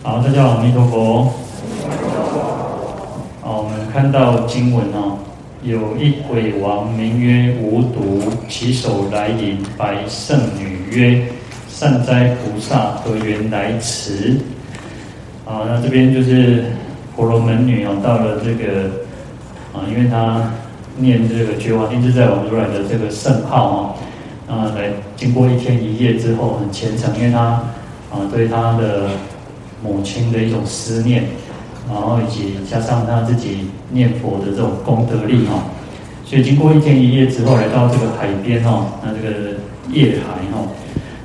好，大家好，阿弥陀佛。好，我们看到经文哦，有一鬼王名曰无毒，其手来引白圣女曰：“善哉菩萨，何缘来此？”好，那这边就是婆罗门女哦，到了这个啊，因为她念这个觉华定自在王如来的这个圣号哦，啊，来经过一天一夜之后很虔诚，因为她啊对她的。母亲的一种思念，然后以及加上他自己念佛的这种功德力哈，所以经过一天一夜之后，来到这个海边哈，那这个夜海哈，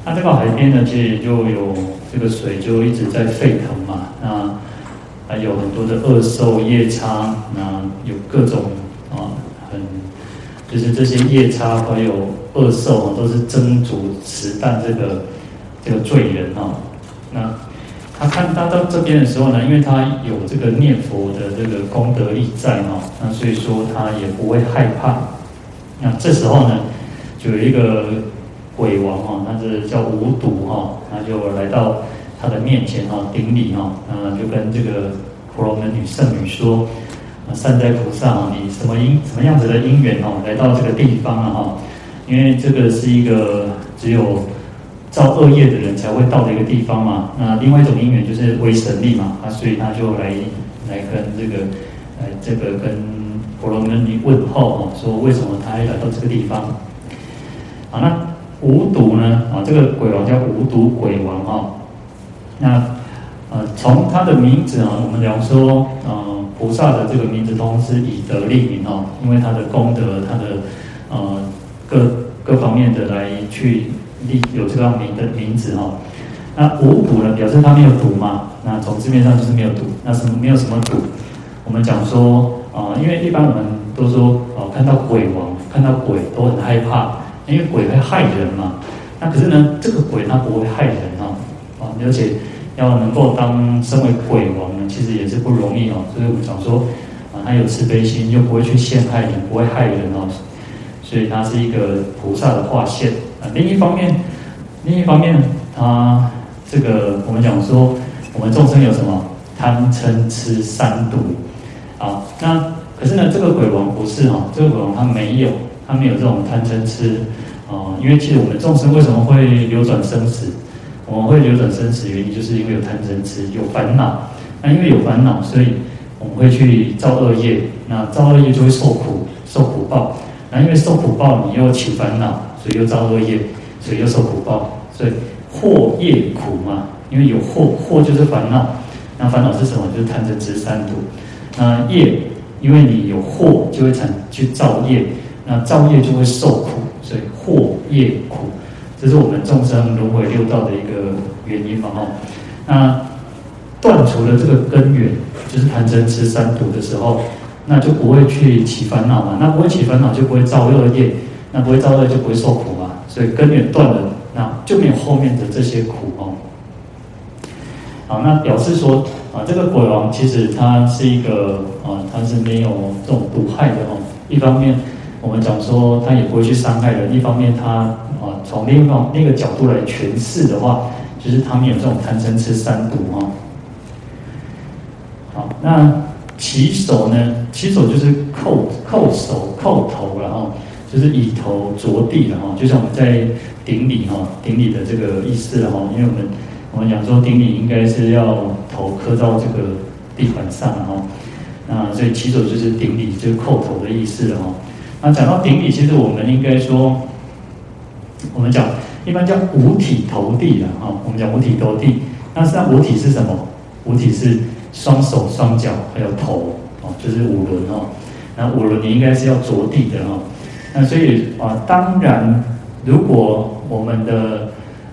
那这个海边呢，其实就有这个水就一直在沸腾嘛，那还有很多的恶兽夜叉，那有各种啊，很就是这些夜叉还有恶兽啊，都是争逐持啖这个这个罪人哈，那。他看他到这边的时候呢，因为他有这个念佛的这个功德力在哈，那所以说他也不会害怕。那这时候呢，就有一个鬼王哈，他是叫无毒哈，他就来到他的面前哈，顶礼哈，嗯，就跟这个婆罗门女圣女说：“善哉菩萨，你什么因什么样子的因缘哦，来到这个地方了哈？因为这个是一个只有。”造恶业的人才会到的一个地方嘛。那另外一种因缘就是威神力嘛，啊，所以他就来来跟这个，呃这个跟婆罗门尼问候哦，说为什么他要来到这个地方？啊，那无毒呢？啊，这个鬼王叫无毒鬼王哈。那呃，从他的名字啊，我们讲说，呃，菩萨的这个名字都是以德立名哦，因为他的功德，他的呃各各方面的来去。有这个名的名字哈，那无毒呢，表示它没有毒嘛？那从字面上就是没有毒。那什么没有什么毒？我们讲说啊，因为一般我们都说哦，看到鬼王，看到鬼都很害怕，因为鬼会害人嘛。那可是呢，这个鬼它不会害人哦，啊，而且要能够当身为鬼王呢，其实也是不容易哦。所以我们讲说啊，他有慈悲心，又不会去陷害人，不会害人哦。所以他是一个菩萨的化现啊。另一方面，另一方面，他这个我们讲说，我们众生有什么贪嗔痴三毒啊？那可是呢，这个鬼王不是哈，这个鬼王他没有，他没有这种贪嗔痴啊。因为其实我们众生为什么会流转生死？我们会流转生死，原因就是因为有贪嗔痴，有烦恼。那因为有烦恼，所以我们会去造恶业。那造恶业就会受苦，受苦报。那因为受苦报，你又起烦恼。所以又造恶业，所以又受苦报，所以祸业苦嘛。因为有祸，祸就是烦恼。那烦恼是什么？就是贪嗔痴三毒。那业，因为你有祸，就会产去造业。那造业就会受苦，所以祸业苦，这是我们众生轮回六道的一个原因嘛。哈，那断除了这个根源，就是贪嗔痴三毒的时候，那就不会去起烦恼嘛。那不会起烦恼，就不会造恶业。那不会造恶就不会受苦嘛，所以根源断了，那就没有后面的这些苦哦。好，那表示说啊，这个鬼王其实他是一个啊，他是没有这种毒害的哦。一方面我们讲说他也不会去伤害人；一方面他啊，从另一方那个角度来诠释的话，就是他们有这种贪嗔痴三毒哦。好，那起手呢？起手就是叩叩手叩头，然后。就是以头着地的哈，就像我们在顶礼哈，顶礼的这个意思哈，因为我们我们讲说顶礼应该是要头磕到这个地板上哈，那所以起手就是顶礼，就是叩头的意思了哈。那讲到顶礼，其实我们应该说，我们讲一般叫五体投地的哈，我们讲五体投地，那实际上五体是什么？五体是双手双脚还有头哦，就是五轮哦。那五轮你应该是要着地的哈。那所以啊，当然，如果我们的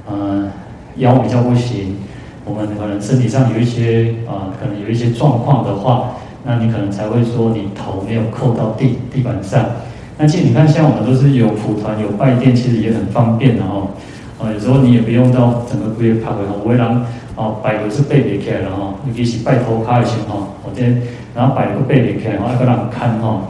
呃腰比较不行，我们可能身体上有一些啊，可能有一些状况的话，那你可能才会说你头没有扣到地地板上。那其实你看，像我们都是有蒲团、有拜垫，其实也很方便的哈。啊，有时候你也不用到整个柜拍回来，我会让哦摆的是背别起来了哈，尤其是拜头卡的情况，我今天然后摆个背别起来，然后要让看哈。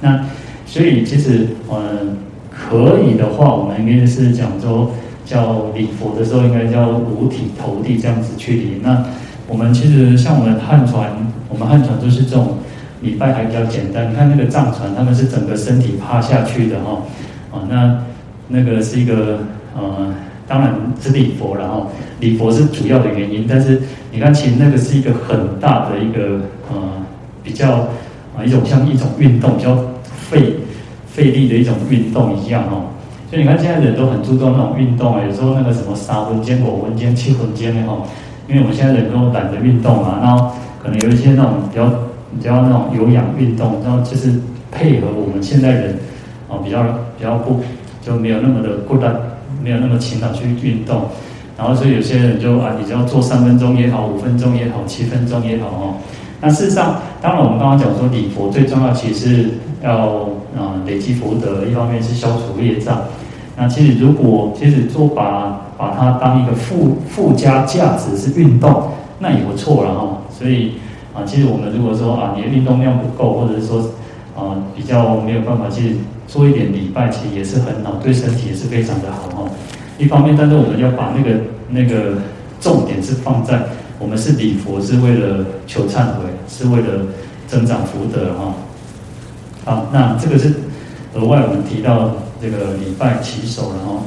那所以其实，嗯，可以的话，我们应该是讲说，叫礼佛的时候，应该叫五体投地这样子去礼。那我们其实像我们汉传，我们汉传都是这种礼拜还比较简单。你看那个藏传，他们是整个身体趴下去的哈，啊，那那个是一个呃，当然是礼佛，然后礼佛是主要的原因。但是你看，其实那个是一个很大的一个呃，比较啊一种像一种运动，比较费费力的一种运动一样哦。所以你看，现在人都很注重那种运动啊，有时候那个什么三分间、五分间、七分间的哈，因为我们现在人都懒得运动嘛，然后可能有一些那种比较比较那种有氧运动，然后就是配合我们现在人啊比较比较不就没有那么的孤单，没有那么勤劳去运动，然后所以有些人就啊，你只要做三分钟也好，五分钟也好，七分钟也好哦。那事实上，当然我们刚刚讲说礼佛最重要，其实是要啊累积福德，一方面是消除业障。那其实，如果其实做把把它当一个附附加价值是运动，那也不错了哈。所以啊，其实我们如果说啊，你的运动量不够，或者是说啊比较没有办法去做一点礼拜，其实也是很好，对身体也是非常的好哈。一方面，但是我们要把那个那个重点是放在我们是礼佛，是为了求忏悔，是为了增长福德哈。好，那这个是额外我们提到。这个礼拜起手了哈，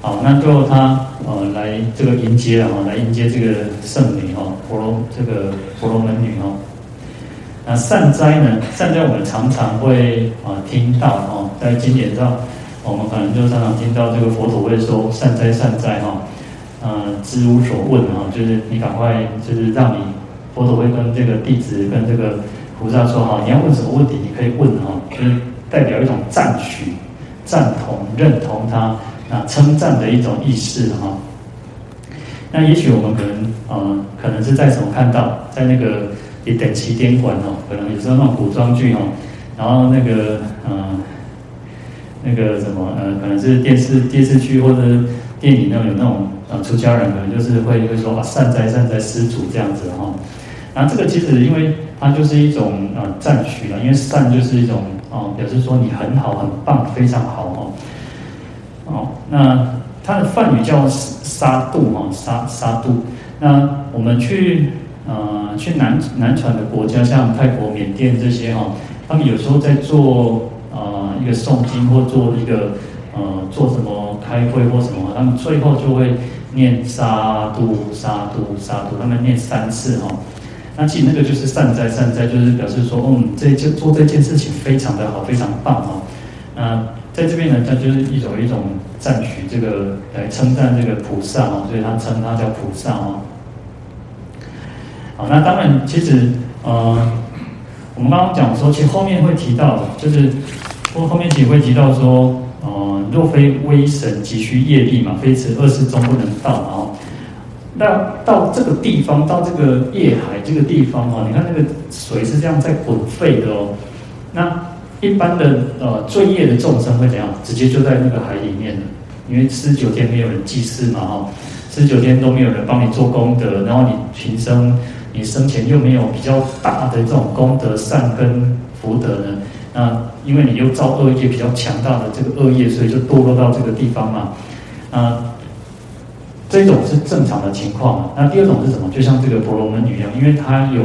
好，那最后他呃来这个迎接了哈，来迎接这个圣女哈，婆罗这个婆罗门女哈。那善哉呢？善哉我们常常会啊听到哈，在经典上，我们可能就常常听到这个佛陀会说善哉善哉哈，呃知无所问哈，就是你赶快就是让你佛陀会跟这个弟子跟这个菩萨说哈，你要问什么问题，你可以问哈，就是。代表一种赞许、赞同、认同他啊称赞的一种意思哈。那也许我们可能呃可能是在什么看到，在那个一等起点馆哦，可能有时候那种古装剧哦，然后那个呃那个什么呃，可能是电视电视剧或者电影那种有那种呃出家人可能就是会会说啊善哉善哉施主这样子哈。那这个其实因为它就是一种呃赞许了，因为善就是一种。哦，表示说你很好，很棒，非常好哦。哦，那它的梵语叫沙度哈，沙沙度。那我们去呃去南南传的国家，像泰国、缅甸这些哈，他们有时候在做呃一个诵经或做一个呃做什么开会或什么，他们最后就会念沙度沙度沙度，他们念三次哈。那其实那个就是善哉善哉，就是表示说，嗯，这件做这件事情非常的好，非常棒哦。那在这边呢，它就是一种一种赞许这个来称赞这个菩萨哦，所以他称他叫菩萨哦。好，那当然，其实呃，我们刚刚讲说，其实后面会提到，就是后后面其实会提到说，呃，若非威神急需业力嘛，非此二世终不能到嘛哦。那到这个地方，到这个业海这个地方哦，你看那个水是这样在滚沸的哦。那一般的呃罪业的众生会怎样？直接就在那个海里面了，因为四十九天没有人祭祀嘛哈，四十九天都没有人帮你做功德，然后你平生你生前又没有比较大的这种功德善根福德呢，那因为你又造恶业比较强大的这个恶业，所以就堕落到这个地方嘛，啊。这种是正常的情况，那第二种是什么？就像这个婆罗门女一样，因为她有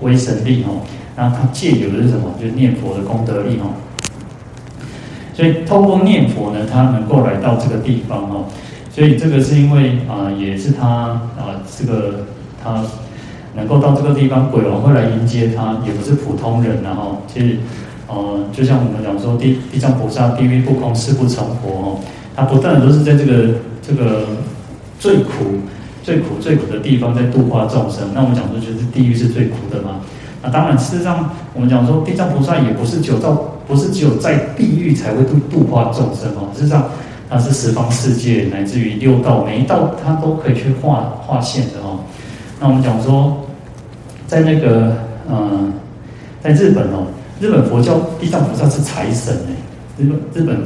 威神力哦，那她借由的是什么？就是念佛的功德力哦。所以透过念佛呢，她能够来到这个地方哦。所以这个是因为啊、也是她啊、呃，这个她能够到这个地方，鬼王会来迎接他，也不是普通人然后其实呃，就像我们讲说，地地藏菩萨地狱不空，誓不成佛哦。他不断的都是在这个这个。最苦、最苦、最苦的地方在度化众生。那我们讲说，就是地狱是最苦的嘛。那当然，事实上我们讲说，地藏菩萨也不是只有到，不是只有在地狱才会度度化众生哦。事实上，它是十方世界，乃至于六道，每一道它都可以去化化现的哦。那我们讲说，在那个嗯，在日本哦，日本佛教地藏菩萨是财神哎，日本日本。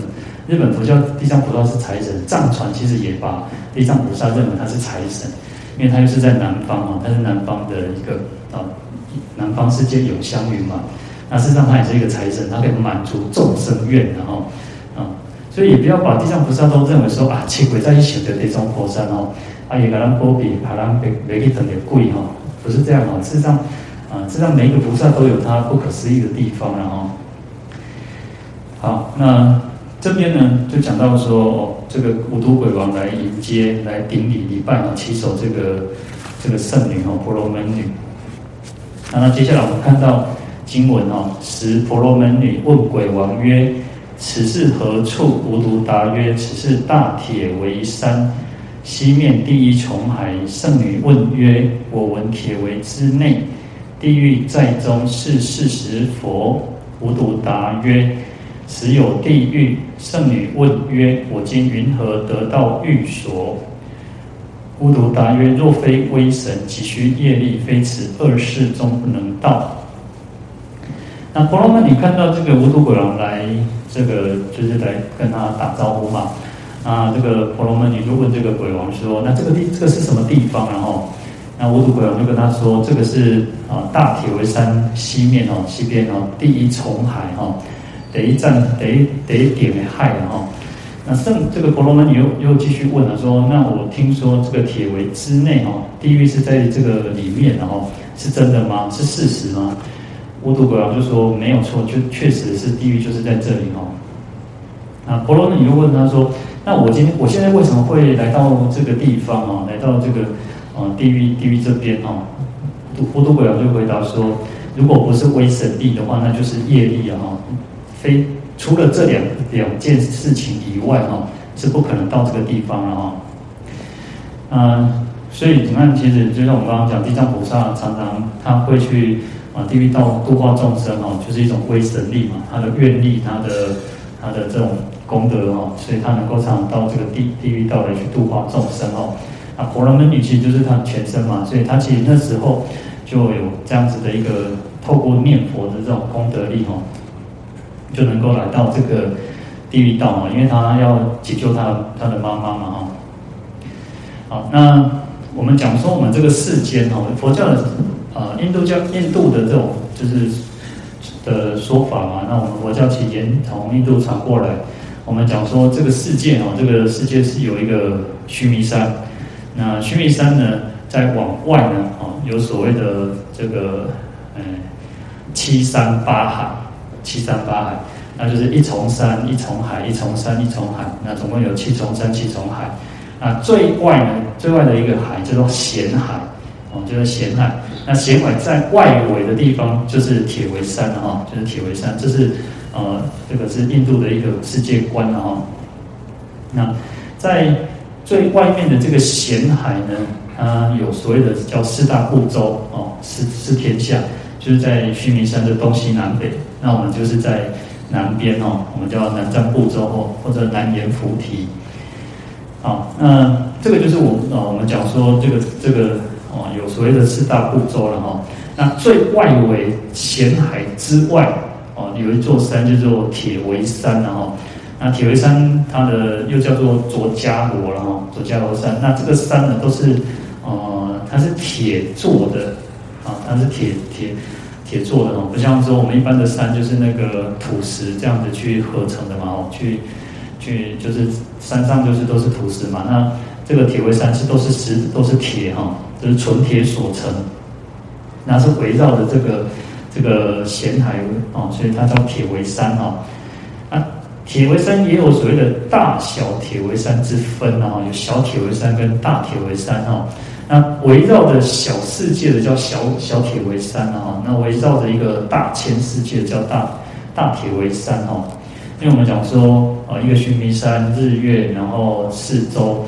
日本佛教地藏菩萨是财神，藏传其实也把地藏菩萨认为他是财神，因为他又是在南方啊，他是南方的一个啊，南方世界有相云嘛，那事实上他也是一个财神，他可以满足众生愿的哈啊，所以也不要把地藏菩萨都认为说啊，七鬼在一起的地藏菩萨哦，啊也给他波比，把他每每一等的贵哈，不是这样哦，事实上啊，事实上每一个菩萨都有他不可思议的地方然后。好，那这边呢就讲到说哦，这个五毒鬼王来迎接，来顶礼礼拜啊，祈守这个这个圣女哦，婆罗门女。那那接下来我们看到经文哦，时婆罗门女问鬼王曰：“此是何处？”无毒答曰：“此是大铁围山西面第一重海。”圣女问曰：“我闻铁围之内，地狱在中，是事实佛？”无毒答曰：“实有地狱。”圣女问曰：“我今云何得到寓所？”无毒答曰：“若非威神，即需业力，非此二世中不能到。”那婆罗门你看到这个无毒鬼王来，这个就是来跟他打招呼嘛。啊，这个婆罗门女就问这个鬼王说：“那这个地，这个是什么地方？”然后，那无毒鬼王就跟他说：“这个是啊，大铁围山西面哦，西边哦，第一重海哈，第一站，第一第一点的海哈。”那圣这个婆罗门女又又继续问了，说：“那我听说这个铁围之内哈，地狱是在这个里面，然后是真的吗？是事实吗？”无毒鬼王就说：“没有错，就确实是地狱就是在这里哦。”那婆罗门女又问他说：“那我今天我现在为什么会来到这个地方啊？来到这个呃地狱地狱这边哦？”无毒鬼王就回答说：“如果不是威神力的话，那就是业力啊！非。”除了这两两件事情以外，哈，是不可能到这个地方了，哈。嗯，所以你看，其实就像我们刚刚讲，地藏菩萨常常他会去啊地狱道度化众生，哈，就是一种威神力嘛，他的愿力，他的他的这种功德，哈，所以他能够常到这个地地狱道来去度化众生，哦。那，婆罗门女其实就是他全身嘛，所以他其实那时候就有这样子的一个透过念佛的这种功德力，哈。就能够来到这个地狱道嘛，因为他要解救他他的妈妈嘛哈。好，那我们讲说我们这个世间哈，佛教的啊，印度教印度的这种就是的说法嘛。那我们佛教起源从印度传过来，我们讲说这个世界哦，这个世界是有一个须弥山。那须弥山呢，再往外呢，哦，有所谓的这个嗯七山八海。七山八海，那就是一重山一重海，一重山一重海，那总共有七重山七重海。那最外呢，最外的一个海叫做咸海，哦，就是咸海。那咸海在外围的地方就是铁围山哈，就是铁围山，这是呃，这个是印度的一个世界观哈。那在最外面的这个咸海呢，它有所谓的叫四大部洲哦，四四天下，就是在须弥山的东西南北。那我们就是在南边哦，我们叫南瞻部洲哦或者南阎浮提。好，那这个就是我啊，我们讲说这个这个哦，有所谓的四大部洲了哈。那最外围咸海之外哦，有一座山叫做铁围山然后，那铁围山它的又叫做卓迦罗了哈，卓迦罗山。那这个山呢都是呃，它是铁做的啊，它是铁铁。铁做的哦，不像说我们一般的山就是那个土石这样子去合成的嘛哦，去去就是山上就是都是土石嘛。那这个铁围山是都是石都是铁哈，就是纯铁所成。那是围绕着这个这个咸海哦，所以它叫铁围山哈。啊，铁围山也有所谓的大小铁围山之分啊，有小铁围山跟大铁围山哈。那围绕着小世界的叫小小铁围山啊，那围绕着一个大千世界的叫大大铁围山哈。因为我们讲说啊，一个须弥山日月，然后四周，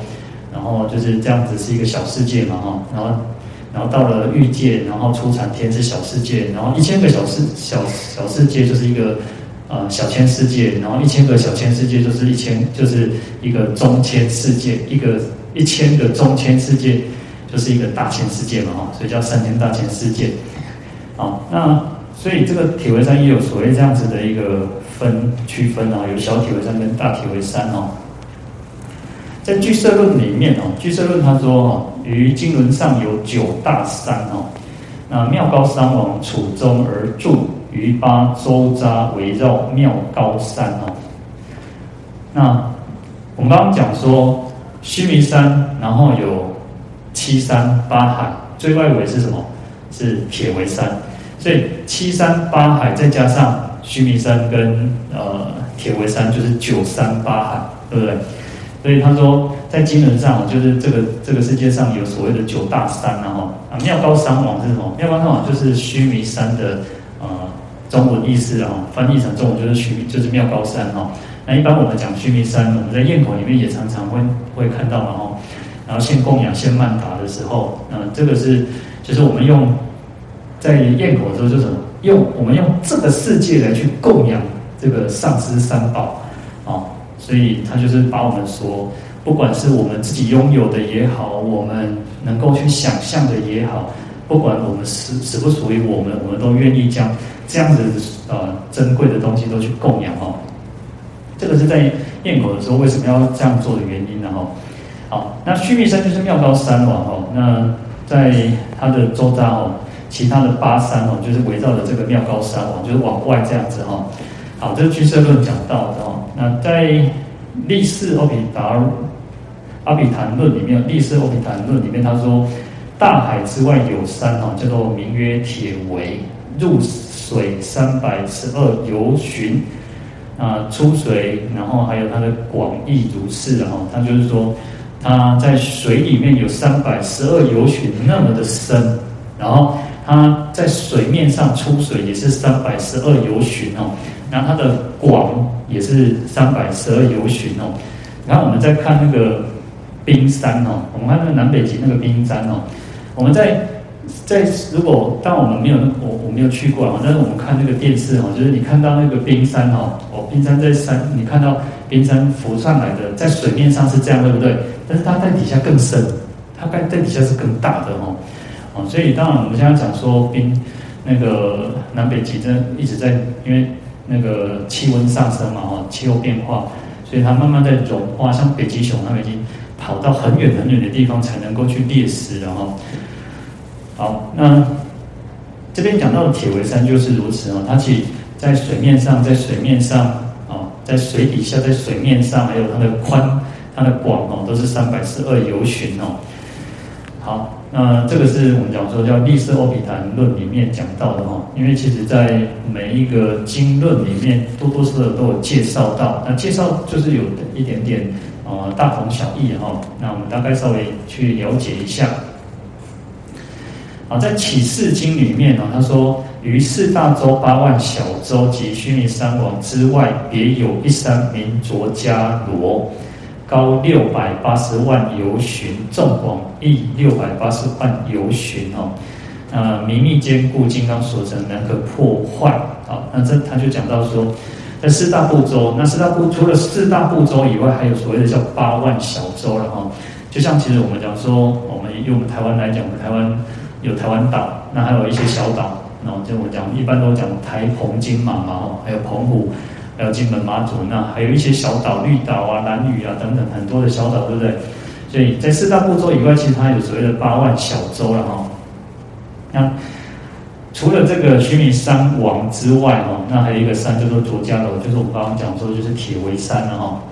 然后就是这样子是一个小世界嘛哈。然后然后到了欲界，然后初禅天是小世界，然后一千个小世小小世界就是一个呃小千世界，然后一千个小千世界就是一千就是一个中千世界，一个一千个中千世界。就是一个大千世界嘛，哈，所以叫三千大千世界，啊，那所以这个铁围山也有所谓这样子的一个分区分啊，有小铁围山跟大铁围山哦。在俱舍论里面哦，俱舍论他说哦，于经轮上有九大山哦，那妙高山王处中而住，于八周匝围绕妙高山哦。那我们刚刚讲说须弥山，然后有七山八海，最外围是什么？是铁围山。所以七山八海再加上须弥山跟呃铁围山，就是九山八海，对不对？所以他说，在经文上，就是这个这个世界上有所谓的九大山，然后啊妙高山王是什么？妙高山王就是须弥山的呃中文意思啊，翻译成中文就是须弥，就是妙高山哈。那一般我们讲须弥山，我们在堰口里面也常常会会看到嘛哈。然后献供养、献曼达的时候，嗯，这个是就是我们用在堰口的时候，就是用我们用这个世界来去供养这个上师三宝。所以他就是把我们说，不管是我们自己拥有的也好，我们能够去想象的也好，不管我们是属不属于我们，我们都愿意将这样子呃珍贵的东西都去供养哦。这个是在堰口的时候为什么要这样做的原因呢？哈，好，那须弥山就是妙高山王哦。那在它的周遭哦，其他的八山哦，就是围绕着这个妙高山王，就是往外这样子哈。好，这是俱舍论讲到的哦。那在立四阿比达阿比昙论里面，立四阿比昙论里面，他说大海之外有山哦，叫做名曰铁围，入水三百十二由旬啊，出水，然后还有它的广义如是哦。他就是说，它在水里面有三百十二由旬那么的深，然后它在水面上出水也是三百十二由旬哦。然后它的广也是三百十二由旬哦。然后我们再看那个冰山哦，我们看那个南北极那个冰山哦。我们在在如果当我们没有我我没有去过啊，但是我们看那个电视哦，就是你看到那个冰山哦，哦冰山在山，你看到冰山浮上来的，在水面上是这样，对不对？但是它在底下更深，它在在底下是更大的哦。哦，所以当然我们现在讲说冰那个南北极真一直在因为。那个气温上升嘛，哈，气候变化，所以它慢慢在融化。像北极熊，它们已经跑到很远很远的地方才能够去猎食了，哈。好，那这边讲到的铁围山就是如此哦，它其在水面上，在水面上啊，在水底下，在水面上，还有它的宽、它的广哦，都是三百四二由旬哦。好。那这个是我们讲说叫《立四阿毗昙论》里面讲到的哈，因为其实在每一个经论里面多多少少都有介绍到，那介绍就是有一点点呃大同小异哈。那我们大概稍微去了解一下。啊，在《启示经》里面呢，他说于四大洲八万小洲及须弥山王之外，别有一山名卓迦罗。高六百八十万由旬，纵广义六百八十万由旬哦。呃，弥密坚固，金刚所成，难可破坏。好，那这他就讲到说，那四大部洲，那四大部除了四大部洲以外，还有所谓的叫八万小洲了哈。就像其实我们讲说，我们用我们台湾来讲，我们台湾有台湾岛，那还有一些小岛，然后就我讲一般都讲台澎金马嘛，哦，还有澎湖。还有金门、马祖，那还有一些小岛、绿岛啊、兰屿啊等等很多的小岛，对不对？所以在四大部洲以外，其实它有所谓的八万小洲了哈。那除了这个须弥山王之外哈，那还有一个山叫做卓迦罗，就是我们刚刚讲说就是铁围山了哈。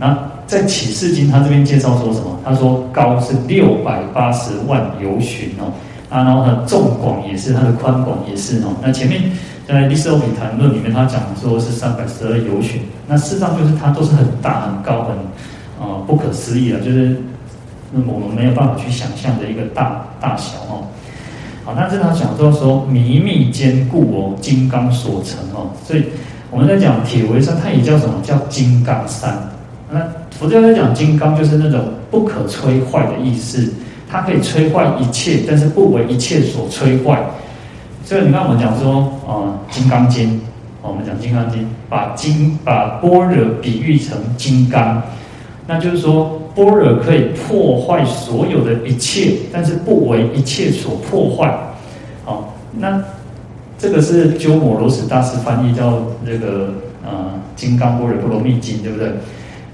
那在启示经，他这边介绍说什么？他说高是六百八十万由旬哦，啊，然后呢，纵广也是，它的宽广也是哦。那前面。在《第四阿毗昙论》里面，他讲说是三百十二由旬，那事实上就是它都是很大、很高、很、呃、不可思议的，就是那我们没有办法去想象的一个大大小哦。好，那这他讲说说弥密坚固哦，金刚所成哦，所以我们在讲铁围山，它也叫什么叫金刚山？那佛教在讲金刚，就是那种不可摧坏的意思，它可以摧坏一切，但是不为一切所摧坏。所以你看，我们讲说啊，《金刚经》，我们讲《金刚经》，把金把般若比喻成金刚，那就是说，般若可以破坏所有的一切，但是不为一切所破坏。好，那这个是鸠摩罗什大师翻译叫这个呃《金刚般若波罗蜜经》，对不对？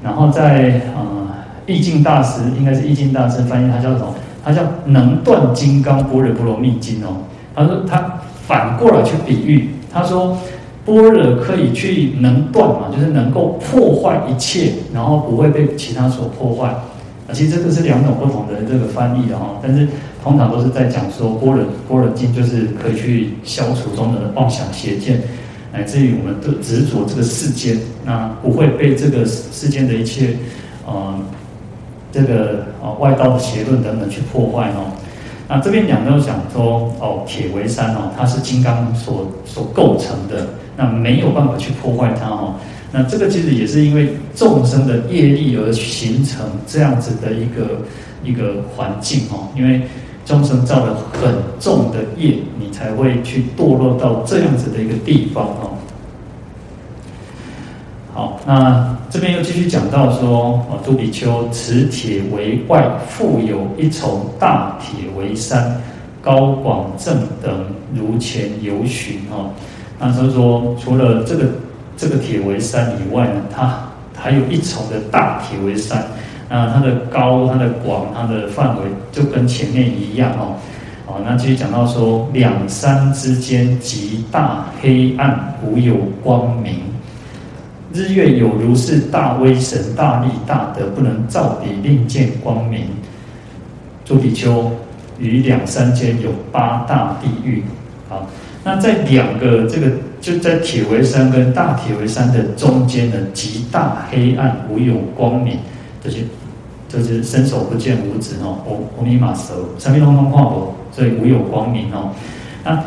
然后在呃义净大师，应该是义净大师翻译，他叫什么？他叫《能断金刚般若波罗蜜经》哦。他说他反过来去比喻，他说般若可以去能断嘛，就是能够破坏一切，然后不会被其他所破坏。其实这个是两种不同的这个翻译的哈，但是通常都是在讲说般若般若经就是可以去消除中的妄想邪见，乃至于我们的执着这个世间，那不会被这个世间的一切，呃，这个啊外道的邪论等等去破坏哦。那这边讲到讲说哦，铁为山哦，它是金刚所所构成的，那没有办法去破坏它哦。那这个其实也是因为众生的业力而形成这样子的一个一个环境哦，因为众生造了很重的业，你才会去堕落到这样子的一个地方哦。好，那这边又继续讲到说，啊，杜比丘，此铁为外，复有一重大铁为山，高广正等，如前游巡哦。那就是说，除了这个这个铁为山以外呢，它还有一重的大铁为山。那它的高、它的广、它的范围，就跟前面一样哦。好，那继续讲到说，两山之间极大黑暗，无有光明。日月有如是大威神、大力大德，不能照彼令见光明。诸比丘，于两山间有八大地狱。好，那在两个这个就在铁围山跟大铁围山的中间呢，极大黑暗，无有光明。这些就是伸手不见五指哦，阿弥玛舌，三面通通看无，所以无有光明哦。那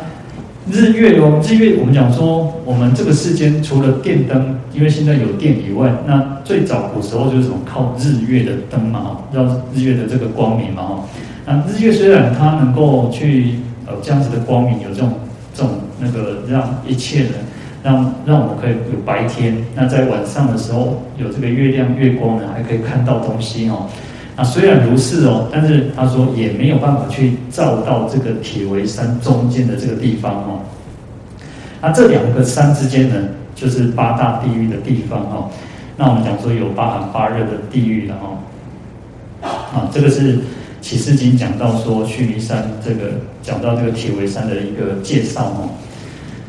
日月哦，日月我们讲说，我们这个世间除了电灯，因为现在有电以外，那最早古时候就是什么靠日月的灯嘛，让日月的这个光明嘛，哈。那日月虽然它能够去呃这样子的光明，有这种这种那个让一切人让让我们可以有白天，那在晚上的时候有这个月亮月光呢，还可以看到东西哦。那虽然如是哦，但是他说也没有办法去照到这个铁围山中间的这个地方哦。那这两个山之间呢，就是八大地狱的地方哦。那我们讲说有八寒八热的地狱了哦。啊，这个是启示经讲到说须弥山这个讲到这个铁围山的一个介绍哦。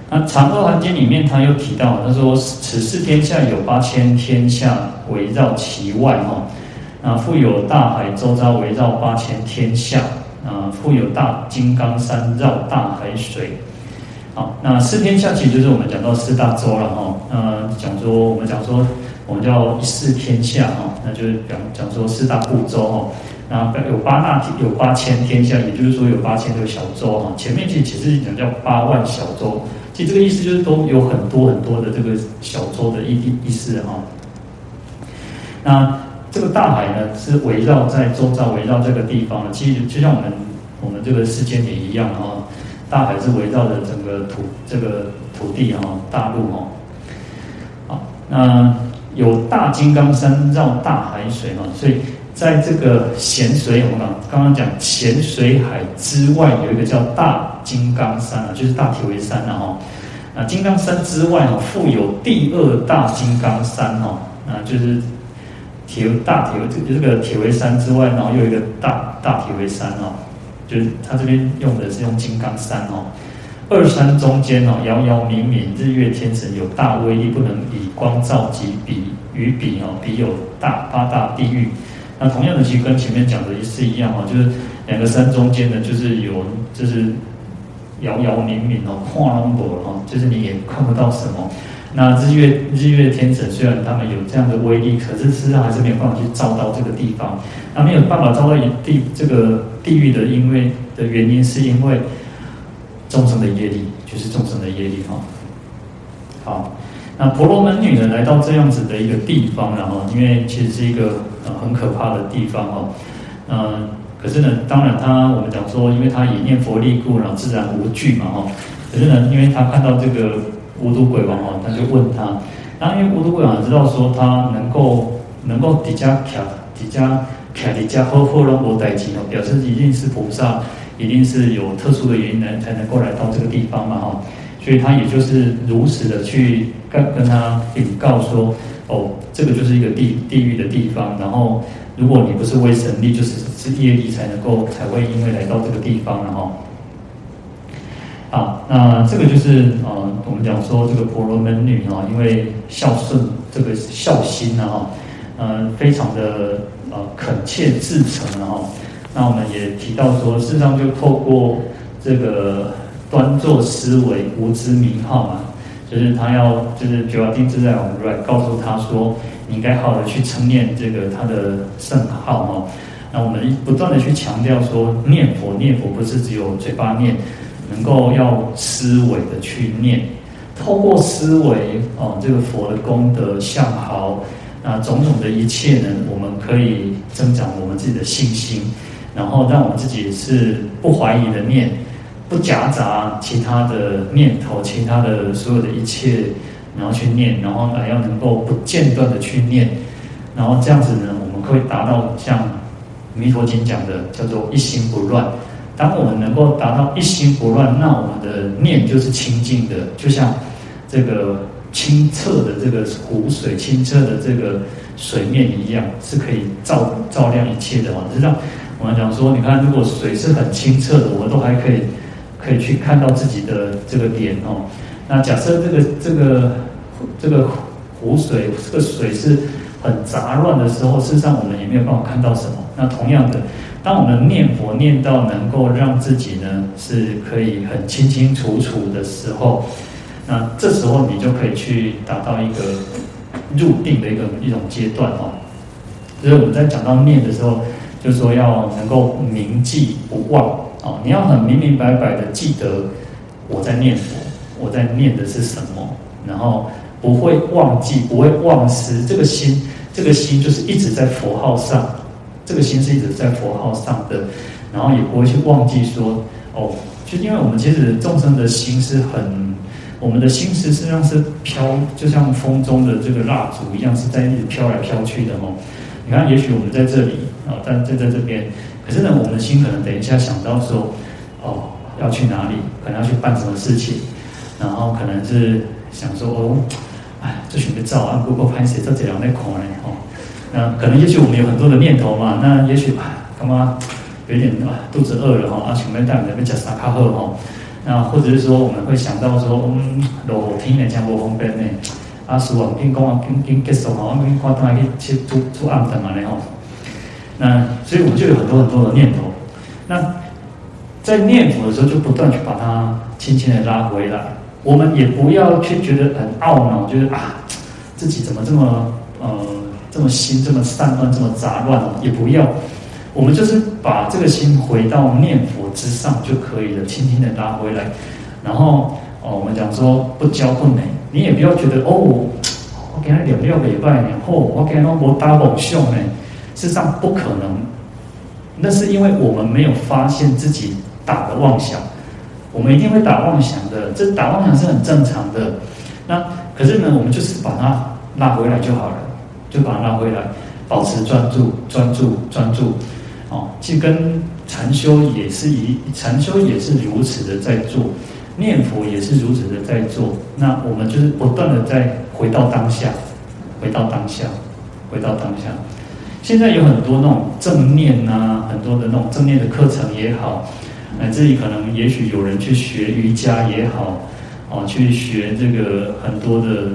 那长阿含经里面他又提到，他说此是天下有八千天下围绕其外哦。啊，复有大海周遭围绕八千天下，啊，复有大金刚山绕大海水。好，那四天下其实就是我们讲到四大洲了哈。那讲说我们讲说我们叫一四天下哈，那就是讲讲说四大部洲哈。那有八大有八千天下，也就是说有八千个小洲哈。前面其实其实讲叫八万小洲，其实这个意思就是都有很多很多的这个小洲的意意思哈。那。这个大海呢，是围绕在周遭，围绕这个地方的。其实就像我们我们这个世间也一样哈，大海是围绕着整个土这个土地哈，大陆哈。好，那有大金刚山绕大海水哈，所以在这个咸水，我们刚刚讲咸水海之外，有一个叫大金刚山啊，就是大铁围山了哈。那金刚山之外哦，复有第二大金刚山哈，那就是。铁大铁这这个铁围山之外，然后又有一个大大铁围山哦，就是他这边用的是用金刚山哦。二山中间哦，遥遥冥冥，日月天神有大威力，不能以光照及彼与彼哦，彼有大八大地狱。那同样的，其实跟前面讲的也是一样哦，就是两个山中间呢，就是有就是遥遥冥冥哦，晃龙波哦，就是你也看不到什么。那日月日月天神虽然他们有这样的威力，可是事实上还是没有办法去照到这个地方。那没有办法照到地这个地狱的，因为的原因是因为众生的业力，就是众生的业力哈。好，那婆罗门女呢来到这样子的一个地方，然后因为其实是一个很可怕的地方哦。嗯，可是呢，当然他我们讲说，因为他以念佛力故，然后自然无惧嘛哈。可是呢，因为他看到这个。无毒鬼王哦，他就问他，然后因为无毒鬼王知道说他能够能够底加卡底加卡底加呵呵罗摩代吉哦，表示一定是菩萨，一定是有特殊的原因呢才能够来到这个地方嘛哈，所以他也就是如实的去跟跟他禀告说，哦，这个就是一个地地狱的地方，然后如果你不是为神力，就是是业力才能够才会因为来到这个地方然后。啊，那这个就是呃，我们讲说这个婆罗门女啊，因为孝顺这个孝心啊，呃，非常的呃恳切至诚啊。那我们也提到说，事实上就透过这个端坐思维无知名号嘛，就是他要就是觉华定自在王如来告诉他说，你应该好好的去称念这个他的圣号哦。那我们不断的去强调说，念佛念佛不是只有嘴巴念。能够要思维的去念，透过思维哦，这个佛的功德相好，那种种的一切呢，我们可以增长我们自己的信心，然后让我们自己是不怀疑的念，不夹杂其他的念头，其他的所有的一切，然后去念，然后还要能够不间断的去念，然后这样子呢，我们可以达到像《弥陀经》讲的，叫做一心不乱。当我们能够达到一心不乱，那我们的念就是清净的，就像这个清澈的这个湖水、清澈的这个水面一样，是可以照照亮一切的嘛。就像我们讲说，你看，如果水是很清澈的，我们都还可以可以去看到自己的这个脸哦。那假设这个这个这个湖水这个水是很杂乱的时候，事实上我们也没有办法看到什么。那同样的。当我们念佛念到能够让自己呢是可以很清清楚楚的时候，那这时候你就可以去达到一个入定的一个一种阶段哦。所以我们在讲到念的时候，就说要能够铭记不忘哦，你要很明明白白的记得我在念佛，我在念的是什么，然后不会忘记，不会忘失这个心，这个心就是一直在佛号上。这个心是一直在佛号上的，然后也不会去忘记说哦，就因为我们其实众生的心是很，我们的心实际上是飘，就像风中的这个蜡烛一样，是在一直飘来飘去的哦。你看，也许我们在这里啊，但在在这边，可是呢，我们的心可能等一下想到说，哦，要去哪里，可能要去办什么事情，然后可能是想说哦，这选个照啊，不过拍谁这这两内孔呢？哦。那可能也许我们有很多的念头嘛，那也许啊，干嘛有点啊肚子饿了哈，啊，前面带你们吃沙卡喝哈，那或者是说我们会想到说，嗯，落雨天呢，像无方便呢，啊，师父听讲啊，紧紧结束哈，我们看当然去去出出暗灯嘛嘞吼。那所以我们就有很多很多的念头，那在念佛的时候就不断去把它轻轻的拉回来，我们也不要去觉得很懊恼，觉得啊自己怎么这么呃。这么心这么散乱，这么杂乱，也不要。我们就是把这个心回到念佛之上就可以了，轻轻的拉回来。然后哦，我们讲说不骄不馁，你也不要觉得哦，我给他两六个礼拜年后，我给他我打猛秀呢，事实上不可能。那是因为我们没有发现自己打的妄想，我们一定会打妄想的，这打妄想是很正常的。那可是呢，我们就是把它拉回来就好了。就把它拉回来，保持专注，专注，专注，哦，其实跟禅修也是一，禅修也是如此的在做，念佛也是如此的在做。那我们就是不断的在回到当下，回到当下，回到当下。现在有很多那种正念啊，很多的那种正念的课程也好，乃至于可能也许有人去学瑜伽也好，哦，去学这个很多的。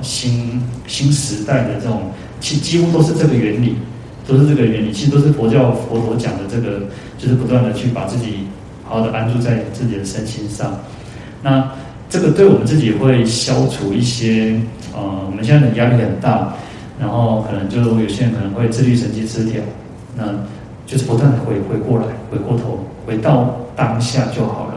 新新时代的这种，其几乎都是这个原理，都是这个原理，其实都是佛教佛陀讲的这个，就是不断的去把自己好好的安住在自己的身心上。那这个对我们自己会消除一些，呃，我们现在的压力很大，然后可能就有些人可能会自律神经失调，那就是不断的回回过来，回过头，回到当下就好了。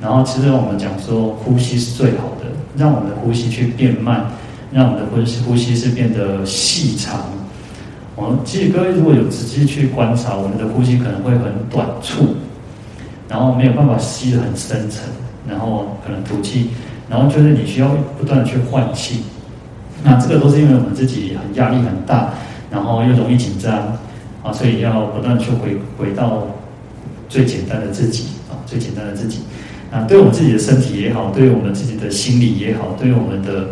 然后其实我们讲说呼吸是最好的，让我们的呼吸去变慢，让我们的呼吸呼吸是变得细长。我们其实各位如果有仔细去观察，我们的呼吸可能会很短促，然后没有办法吸得很深层，然后可能吐气，然后就是你需要不断的去换气。那这个都是因为我们自己很压力很大，然后又容易紧张啊，所以要不断去回回到最简单的自己啊，最简单的自己。啊，对我们自己的身体也好，对我们自己的心理也好，对我们的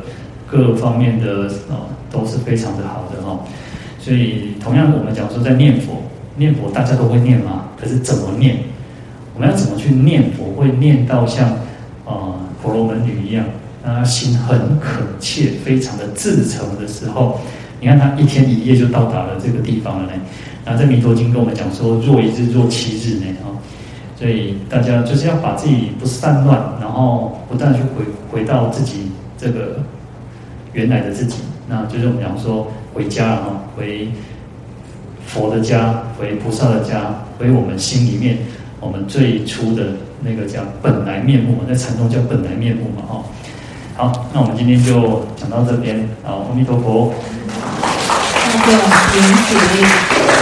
各方面的啊，都是非常的好的哈。所以，同样我们讲说，在念佛，念佛大家都会念嘛，可是怎么念？我们要怎么去念佛？会念到像啊婆罗门女一样，那心很恳切，非常的至诚的时候，你看他一天一夜就到达了这个地方了呢。然后在《弥陀经》跟我们讲说，若一日，若七日呢啊。所以大家就是要把自己不散乱，然后不断去回回到自己这个原来的自己，那就是我们讲说回家了哈，回佛的家，回菩萨的家，回我们心里面我们最初的那个叫本来面目，在禅宗叫本来面目嘛哈。好，那我们今天就讲到这边，好，阿弥陀佛。谢谢，谢谢，感谢。